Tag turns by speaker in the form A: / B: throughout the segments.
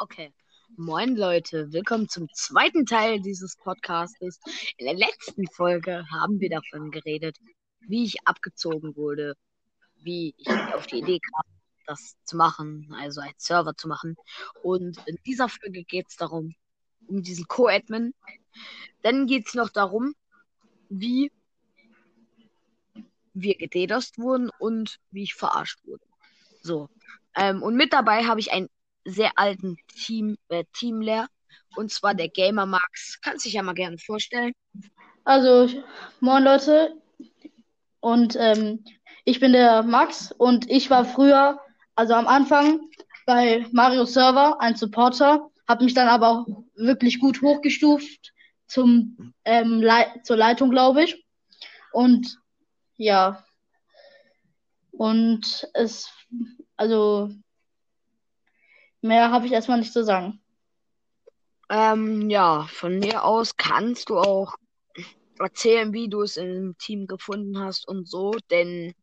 A: Okay. Moin Leute, willkommen zum zweiten Teil dieses Podcastes. In der letzten Folge haben wir davon geredet, wie ich abgezogen wurde, wie ich auf die Idee kam, das zu machen, also einen Server zu machen. Und in dieser Folge geht es darum, um diesen Co-Admin. Dann geht es noch darum, wie wir gededost wurden und wie ich verarscht wurde. So. Ähm, und mit dabei habe ich einen sehr alten Team, äh, Teamlehr. Und zwar der Gamer Max. Kannst dich ja mal gerne vorstellen.
B: Also, moin Leute. Und ähm, ich bin der Max und ich war früher, also am Anfang bei Mario Server ein Supporter, habe mich dann aber auch wirklich gut hochgestuft zum ähm, Le zur Leitung, glaube ich. Und ja. Und es, also Mehr habe ich erstmal nicht zu sagen.
A: Ähm, ja, von mir aus kannst du auch erzählen, wie du es im Team gefunden hast und so, denn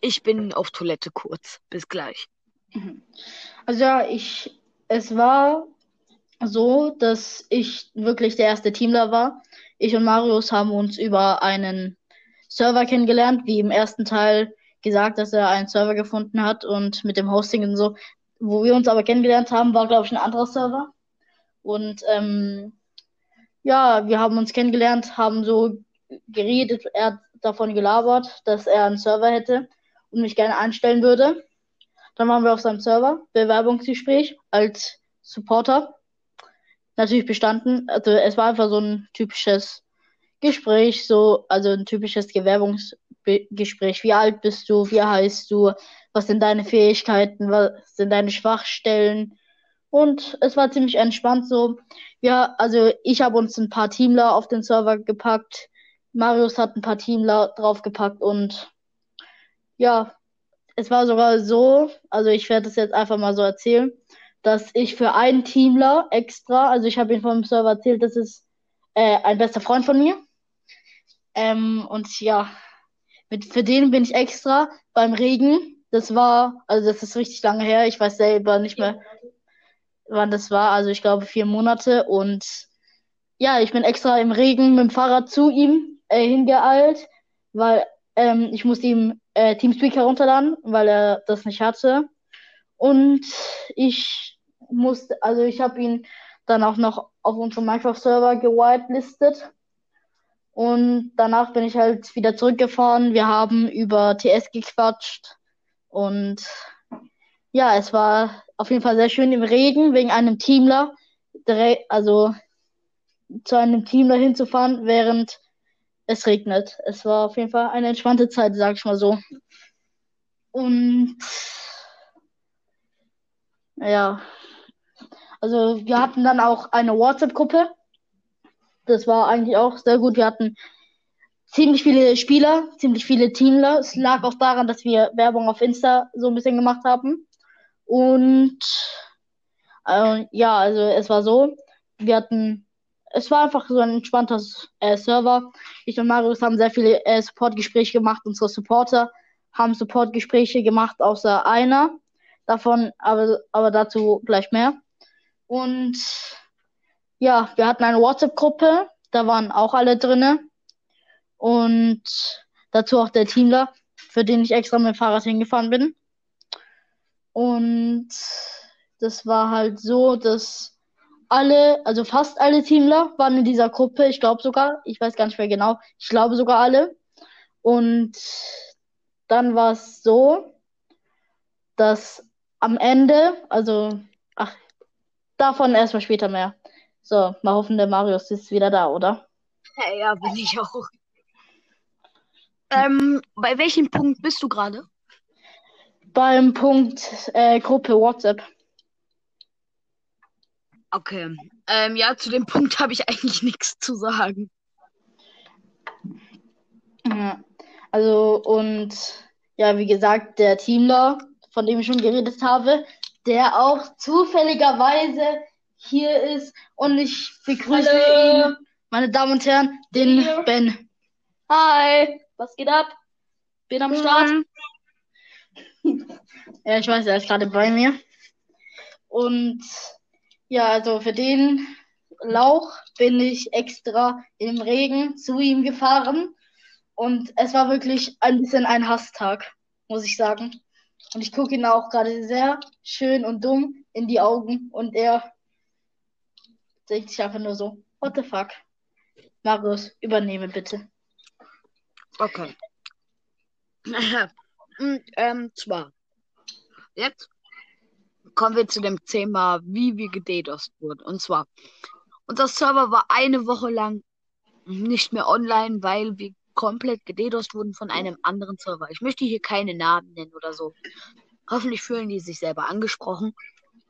A: ich bin auf Toilette kurz. Bis gleich.
B: Mhm. Also ja, ich, es war so, dass ich wirklich der erste Teamler war. Ich und Marius haben uns über einen Server kennengelernt, wie im ersten Teil gesagt, dass er einen Server gefunden hat und mit dem Hosting und so wo wir uns aber kennengelernt haben, war, glaube ich, ein anderer Server. Und ähm, ja, wir haben uns kennengelernt, haben so geredet, er hat davon gelabert, dass er einen Server hätte und mich gerne einstellen würde. Dann waren wir auf seinem Server, Bewerbungsgespräch als Supporter. Natürlich bestanden. Also es war einfach so ein typisches Gespräch, so, also ein typisches Bewerbungsgespräch. Wie alt bist du? Wie heißt du? Was sind deine Fähigkeiten, was sind deine Schwachstellen. Und es war ziemlich entspannt so. Ja, also ich habe uns ein paar Teamler auf den Server gepackt. Marius hat ein paar Teamler draufgepackt und ja, es war sogar so, also ich werde es jetzt einfach mal so erzählen, dass ich für einen Teamler extra, also ich habe ihn vom Server erzählt, das ist äh, ein bester Freund von mir. Ähm, und ja, mit, für den bin ich extra beim Regen das war, also das ist richtig lange her. Ich weiß selber nicht mehr, wann das war. Also ich glaube vier Monate. Und ja, ich bin extra im Regen mit dem Fahrrad zu ihm äh, hingeeilt, weil ähm, ich musste ihm äh, Teamspeak herunterladen, weil er das nicht hatte. Und ich musste, also ich habe ihn dann auch noch auf unserem Minecraft-Server gewitelistet. Und danach bin ich halt wieder zurückgefahren. Wir haben über TS gequatscht. Und ja, es war auf jeden Fall sehr schön im Regen wegen einem Teamler. Also zu einem Teamler hinzufahren, während es regnet. Es war auf jeden Fall eine entspannte Zeit, sag ich mal so. Und ja, also wir hatten dann auch eine WhatsApp-Gruppe. Das war eigentlich auch sehr gut. Wir hatten ziemlich viele Spieler, ziemlich viele Teamler. Es lag auch daran, dass wir Werbung auf Insta so ein bisschen gemacht haben. Und äh, ja, also es war so, wir hatten, es war einfach so ein entspannter äh, Server. Ich und Marius haben sehr viele äh, Supportgespräche gemacht. Unsere Supporter haben Supportgespräche gemacht, außer einer davon, aber, aber dazu gleich mehr. Und ja, wir hatten eine WhatsApp-Gruppe, da waren auch alle drinne. Und dazu auch der Teamler, für den ich extra mit dem Fahrrad hingefahren bin. Und das war halt so, dass alle, also fast alle Teamler waren in dieser Gruppe. Ich glaube sogar, ich weiß gar nicht mehr genau, ich glaube sogar alle. Und dann war es so, dass am Ende, also, ach, davon erstmal später mehr. So, mal hoffen, der Marius ist wieder da, oder?
A: Ja, ja, bin ich auch. Ähm, bei welchem Punkt bist du gerade?
B: Beim Punkt äh, Gruppe WhatsApp.
A: Okay. Ähm, ja, zu dem Punkt habe ich eigentlich nichts zu sagen.
B: Ja. Also, und ja, wie gesagt, der Teamler, von dem ich schon geredet habe, der auch zufälligerweise hier ist und ich begrüße Hallo. ihn, meine Damen und Herren, den Hallo. Ben.
C: Hi. Was geht ab? Bin am Start.
B: ja, ich weiß, er ist gerade bei mir. Und ja, also für den Lauch bin ich extra im Regen zu ihm gefahren. Und es war wirklich ein bisschen ein Hasstag, muss ich sagen. Und ich gucke ihn auch gerade sehr schön und dumm in die Augen. Und er denkt sich einfach nur so, what the fuck? Marius, übernehme bitte.
A: Okay. Und ähm, zwar, jetzt kommen wir zu dem Thema, wie wir gededost wurden. Und zwar, unser Server war eine Woche lang nicht mehr online, weil wir komplett gededost wurden von einem anderen Server. Ich möchte hier keine Namen nennen oder so. Hoffentlich fühlen die sich selber angesprochen.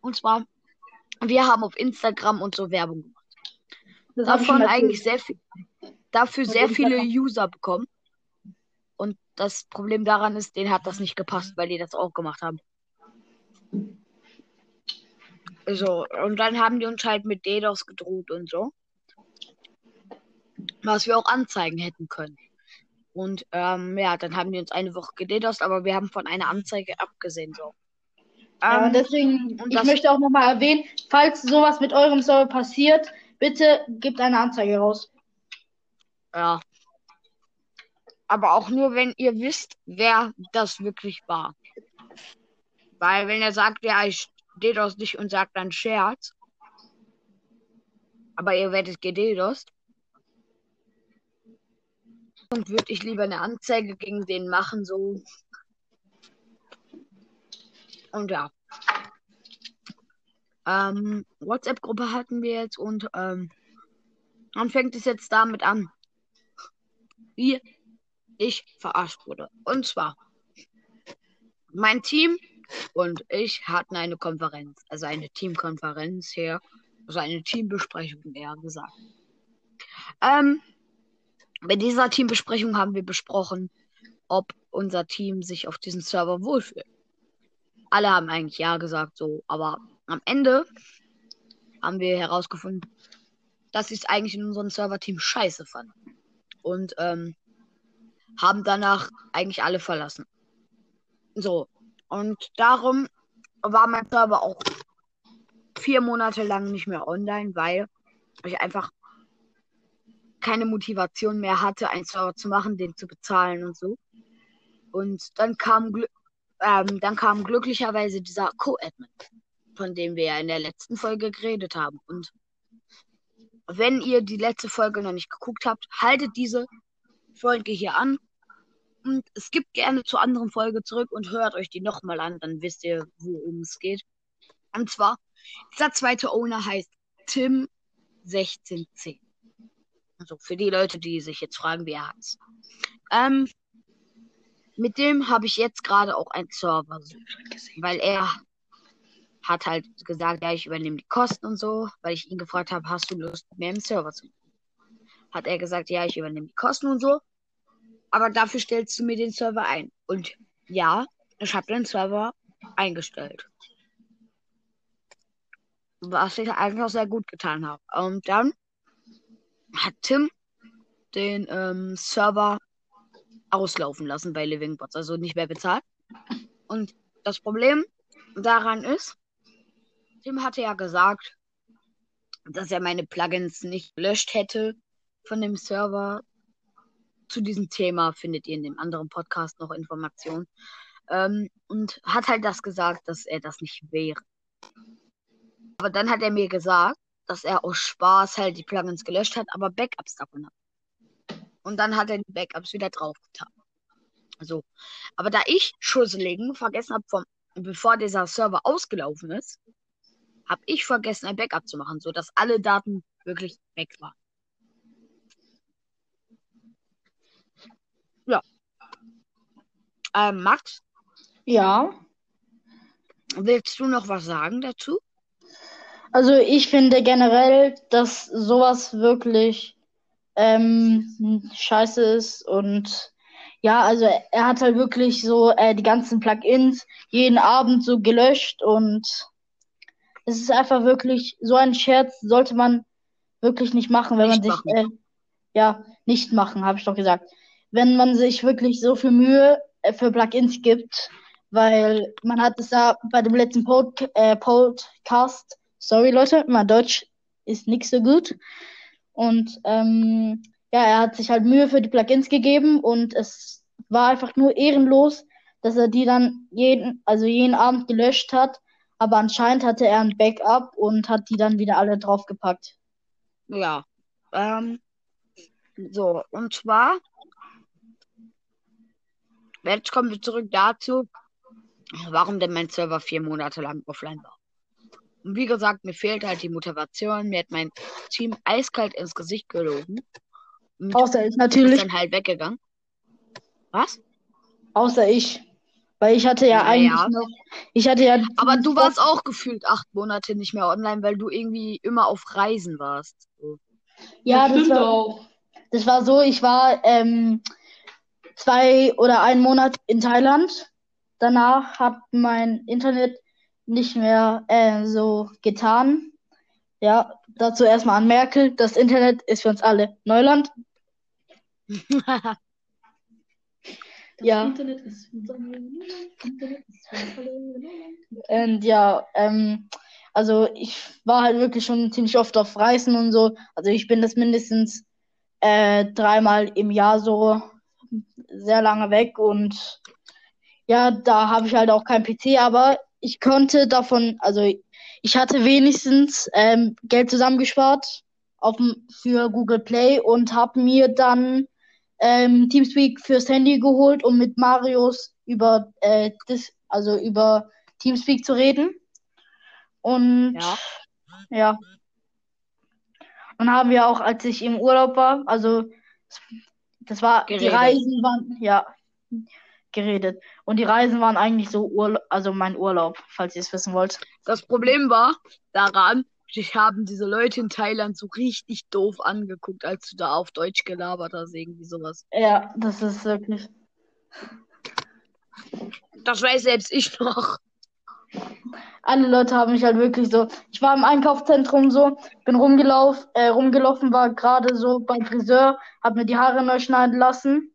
A: Und zwar, wir haben auf Instagram und so Werbung gemacht.
B: Das
A: Davon eigentlich sehr viel, dafür sehr viele. User bekommen. Und das Problem daran ist, denen hat das nicht gepasst, weil die das auch gemacht haben. So, und dann haben die uns halt mit DDoS gedroht und so. Was wir auch anzeigen hätten können. Und ähm, ja, dann haben die uns eine Woche gededost, aber wir haben von einer Anzeige abgesehen. So.
B: Ja,
A: Ähm,
B: deswegen,
A: und
B: ich möchte auch nochmal erwähnen, falls sowas mit eurem Server passiert, bitte gebt eine Anzeige raus.
A: Ja. Aber auch nur, wenn ihr wisst, wer das wirklich war. Weil wenn er sagt, ja, ich DDoS dich und sagt dann Scherz, aber ihr werdet gededost, und würde ich lieber eine Anzeige gegen den machen, so. Und ja. Ähm, WhatsApp-Gruppe hatten wir jetzt und ähm, dann fängt es jetzt damit an, wie ich verarscht wurde. Und zwar, mein Team und ich hatten eine Konferenz, also eine Teamkonferenz hier, also eine Teambesprechung eher gesagt. Ähm, bei dieser Teambesprechung haben wir besprochen, ob unser Team sich auf diesem Server wohlfühlt. Alle haben eigentlich ja gesagt, so, aber am Ende haben wir herausgefunden, dass sie es eigentlich in unserem Serverteam scheiße fanden. Und ähm, haben danach eigentlich alle verlassen. So. Und darum war mein Server auch vier Monate lang nicht mehr online, weil ich einfach keine Motivation mehr hatte, einen Server zu machen, den zu bezahlen und so. Und dann kam, ähm, dann kam glücklicherweise dieser Co-Admin, von dem wir ja in der letzten Folge geredet haben. Und wenn ihr die letzte Folge noch nicht geguckt habt, haltet diese Folge hier an und skippt gerne zur anderen Folge zurück und hört euch die nochmal an, dann wisst ihr, worum es geht. Und zwar, dieser zweite Owner heißt Tim1610. Also für die Leute, die sich jetzt fragen, wie er heißt. Ähm, mit dem habe ich jetzt gerade auch einen Server, weil er hat halt gesagt, ja, ich übernehme die Kosten und so, weil ich ihn gefragt habe, hast du Lust, mehr im Server zu machen? Hat er gesagt, ja, ich übernehme die Kosten und so, aber dafür stellst du mir den Server ein. Und ja, ich habe den Server eingestellt. Was ich eigentlich auch sehr gut getan habe. Und dann hat Tim den ähm, Server auslaufen lassen bei Living Bots, also nicht mehr bezahlt. Und das Problem daran ist, Tim hatte ja gesagt, dass er meine Plugins nicht gelöscht hätte von dem Server. Zu diesem Thema findet ihr in dem anderen Podcast noch Informationen. Ähm, und hat halt das gesagt, dass er das nicht wäre. Aber dann hat er mir gesagt, dass er aus Spaß halt die Plugins gelöscht hat, aber Backups davon hat. Und dann hat er die Backups wieder draufgetan. So. Aber da ich Schusseligen vergessen habe, vom, bevor dieser Server ausgelaufen ist, habe ich vergessen, ein Backup zu machen, sodass alle Daten wirklich weg waren. Ähm, Max,
B: Ja,
A: willst du noch was sagen dazu?
B: also ich finde generell, dass sowas wirklich ähm, scheiße ist und ja, also er hat halt wirklich so äh, die ganzen Plugins jeden Abend so gelöscht und es ist einfach wirklich so ein Scherz sollte man wirklich nicht machen, wenn
A: Nicht
B: man sich äh, ja nicht machen, habe ich doch gesagt. Wenn man sich wirklich so viel Mühe äh, für Plugins gibt, weil man hat es da bei dem letzten Pod äh, Podcast, sorry Leute, mein Deutsch ist nicht so gut. Und ähm, ja, er hat sich halt Mühe für die Plugins gegeben und es war einfach nur ehrenlos, dass er die dann jeden, also jeden Abend gelöscht hat. Aber anscheinend hatte er ein Backup und hat die dann wieder alle draufgepackt.
A: Ja. Ähm, so, und zwar, jetzt kommen wir zurück dazu, warum denn mein Server vier Monate lang offline war. Und wie gesagt, mir fehlt halt die Motivation. Mir hat mein Team eiskalt ins Gesicht gelogen. Und
B: Außer ich
A: ist
B: natürlich.
A: dann halt weggegangen. Was?
B: Außer ich. Weil ich hatte ja eigentlich noch. Ich hatte ja.
A: Aber du warst auch gefühlt acht Monate nicht mehr online, weil du irgendwie immer auf Reisen warst. So.
B: Ja, das
C: stimmt
B: war,
C: auch.
B: das war so, ich war ähm, zwei oder einen Monat in Thailand. Danach hat mein Internet nicht mehr äh, so getan. Ja, dazu erstmal an Merkel. Das Internet ist für uns alle Neuland.
C: Das
B: Ja.
C: Internet ist für uns alle Neuland. Internet ist für uns alle Neuland.
B: Und ja, ähm, also ich war halt wirklich schon ziemlich oft auf Reisen und so. Also ich bin das mindestens äh, dreimal im Jahr so sehr lange weg und ja, da habe ich halt auch kein PC, aber ich konnte davon, also ich hatte wenigstens ähm, Geld zusammengespart auf, für Google Play und habe mir dann ähm, Teamspeak fürs Handy geholt, um mit Marius über äh, das, also über Teamspeak zu reden. Und
A: Ja.
B: ja. Und haben wir auch, als ich im Urlaub war, also das war, die
A: Geredet.
B: Reisen waren, ja, geredet. Und die Reisen waren eigentlich so Urlaub, also mein Urlaub, falls ihr es wissen wollt.
A: Das Problem war daran, dich haben diese Leute in Thailand so richtig doof angeguckt, als du da auf Deutsch gelabert hast, irgendwie sowas.
B: Ja, das ist wirklich.
A: Das weiß selbst ich noch.
B: Alle Leute haben mich halt wirklich so. Ich war im Einkaufszentrum so, bin rumgelaufen, äh, rumgelaufen, war gerade so beim Friseur, hab mir die Haare neu schneiden lassen,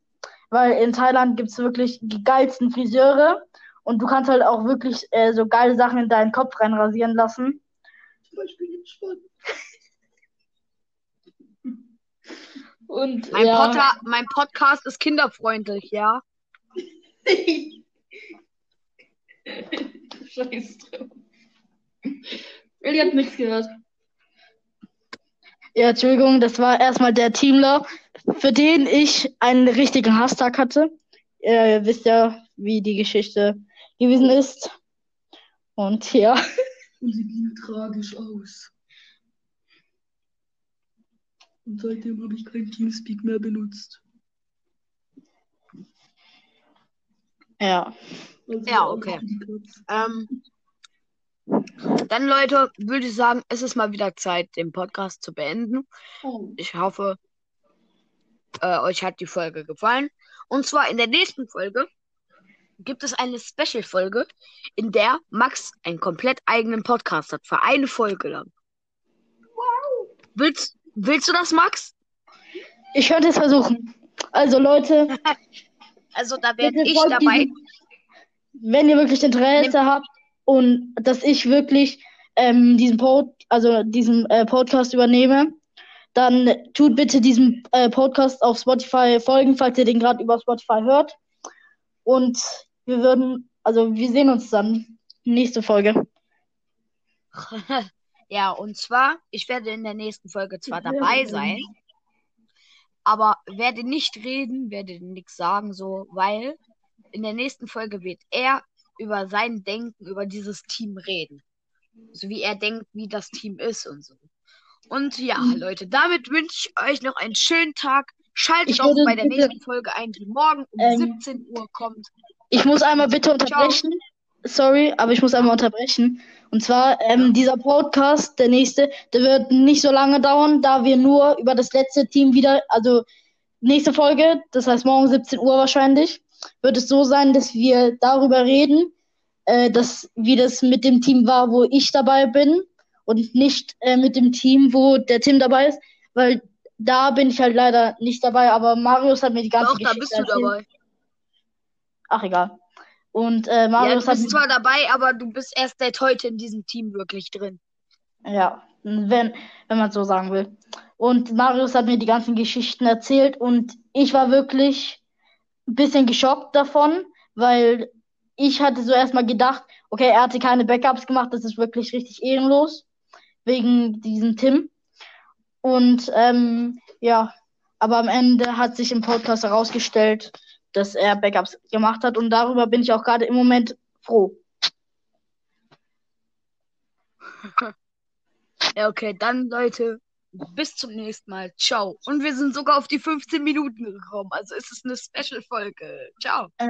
B: weil in Thailand gibt's wirklich die geilsten Friseure und du kannst halt auch wirklich äh, so geile Sachen in deinen Kopf reinrasieren lassen.
C: Zum Beispiel den Schwanz.
B: Und
A: Mein,
B: ja,
A: Potter, mein Podcast ist kinderfreundlich, ja.
C: Scheiß drauf. Ellie hat nichts gehört.
B: ja, Entschuldigung, das war erstmal der Teamler, für den ich einen richtigen Hasstag hatte. Ihr wisst ja, wie die Geschichte gewesen ist. Und ja.
C: Und sie ging tragisch aus. Und seitdem habe ich kein Teamspeak mehr benutzt.
B: Ja.
A: Ja, okay. Ähm, dann, Leute, würde ich sagen, es ist mal wieder Zeit, den Podcast zu beenden.
C: Oh.
A: Ich hoffe, äh, euch hat die Folge gefallen. Und zwar in der nächsten Folge gibt es eine Special-Folge, in der Max einen komplett eigenen Podcast hat, für eine Folge lang. Willst, willst du das, Max?
B: Ich könnte es versuchen. Also Leute,
A: Also, da werde ich dabei.
B: diesem- wenn ihr wirklich Interesse habt und dass ich wirklich ähm, diesen Pod, also diesen äh, Podcast übernehme, dann tut bitte diesem äh, Podcast auf Spotify folgen, falls ihr den gerade über Spotify hört. Und wir würden, also wir sehen uns dann nächste Folge.
A: Ja, und zwar, ich werde in der nächsten Folge zwar dabei sein, aber werde nicht reden, werde nichts sagen, so, weil in der nächsten Folge wird er über sein Denken über dieses Team reden. So wie er denkt, wie das Team ist und so. Und ja, Leute, damit wünsche ich euch noch einen schönen Tag. Schaltet auch bei der
B: bitte-
A: nächsten Folge ein, die morgen um
B: Ähm,
A: 17 Uhr kommt.
B: Ich muss einmal bitte unterbrechen. Sorry, aber ich muss einmal unterbrechen. Und zwar, ähm, dieser Podcast, der nächste, der wird nicht so lange dauern, da wir nur über das letzte Team wieder, also nächste Folge, das heißt morgen 17 Uhr wahrscheinlich, wird es so sein, dass wir darüber reden, äh, dass, wie das mit dem Team war, wo ich dabei bin und nicht äh, mit dem Team, wo der Tim dabei ist, weil da bin ich halt leider nicht dabei, aber Marius hat mir die ganze
A: Doch, da
B: Geschichte
A: bist du
B: erzählt.
A: dabei.
B: Ach, egal. Und äh,
A: Ja, du
B: Marius
A: bist zwar dabei, aber du bist erst seit heute in diesem Team wirklich drin.
B: Ja, wenn, wenn man so sagen will. Und Marius hat mir die ganzen Geschichten erzählt und ich war wirklich ein bisschen geschockt davon, weil ich hatte so erstmal gedacht, okay, er hatte keine Backups gemacht, das ist wirklich richtig ehrenlos, wegen diesem Tim. Und ähm, ja, aber am Ende hat sich im Podcast herausgestellt, dass er Backups gemacht hat und darüber bin ich auch gerade im Moment froh.
A: Ja, okay, dann Leute, bis zum nächsten Mal. Ciao. Und wir sind sogar auf die 15 Minuten gekommen. Also ist es eine Special-Folge. Ciao.
B: Äh,